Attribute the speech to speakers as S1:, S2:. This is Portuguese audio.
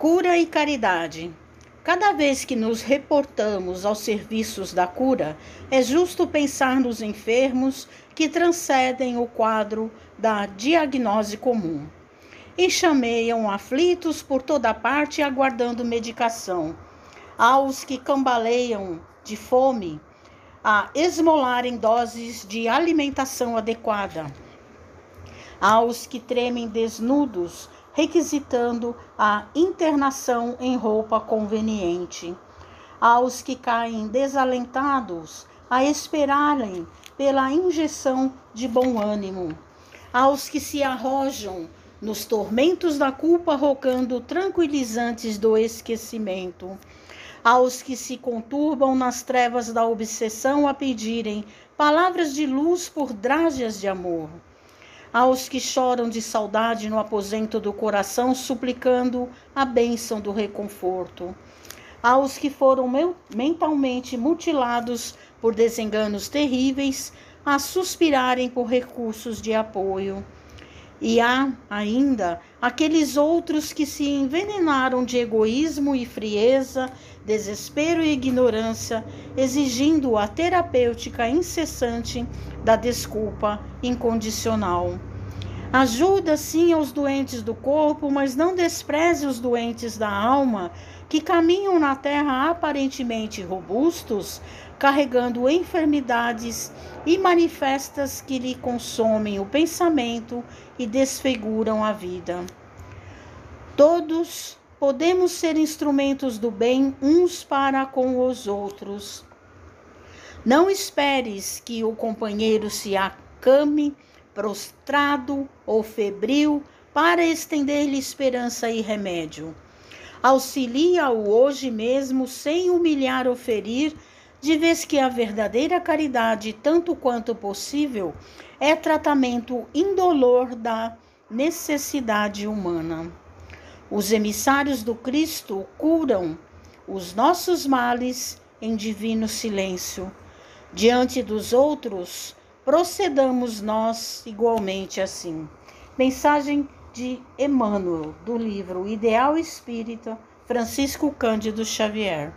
S1: Cura e caridade. Cada vez que nos reportamos aos serviços da cura, é justo pensar nos enfermos que transcendem o quadro da diagnose comum. Enxameiam aflitos por toda parte aguardando medicação. Aos que cambaleiam de fome, a esmolarem doses de alimentação adequada. Aos que tremem desnudos, requisitando a internação em roupa conveniente. Aos que caem desalentados, a esperarem pela injeção de bom ânimo. Aos que se arrojam nos tormentos da culpa, rocando tranquilizantes do esquecimento. Aos que se conturbam nas trevas da obsessão, a pedirem palavras de luz por drágeas de amor aos que choram de saudade no aposento do coração, suplicando a bênção do reconforto, aos que foram mentalmente mutilados por desenganos terríveis, a suspirarem por recursos de apoio. E há ainda aqueles outros que se envenenaram de egoísmo e frieza, desespero e ignorância, exigindo a terapêutica incessante da desculpa incondicional. Ajuda sim aos doentes do corpo, mas não despreze os doentes da alma, que caminham na terra aparentemente robustos, carregando enfermidades e manifestas que lhe consomem o pensamento e desfiguram a vida. Todos podemos ser instrumentos do bem uns para com os outros. Não esperes que o companheiro se acame prostrado ou febril para estender-lhe esperança e remédio. Auxilia-o hoje mesmo sem humilhar ou ferir, de vez que a verdadeira caridade, tanto quanto possível, é tratamento indolor da necessidade humana. Os emissários do Cristo curam os nossos males em divino silêncio. Diante dos outros, procedamos nós igualmente assim. Mensagem de Emmanuel, do livro Ideal Espírita, Francisco Cândido Xavier.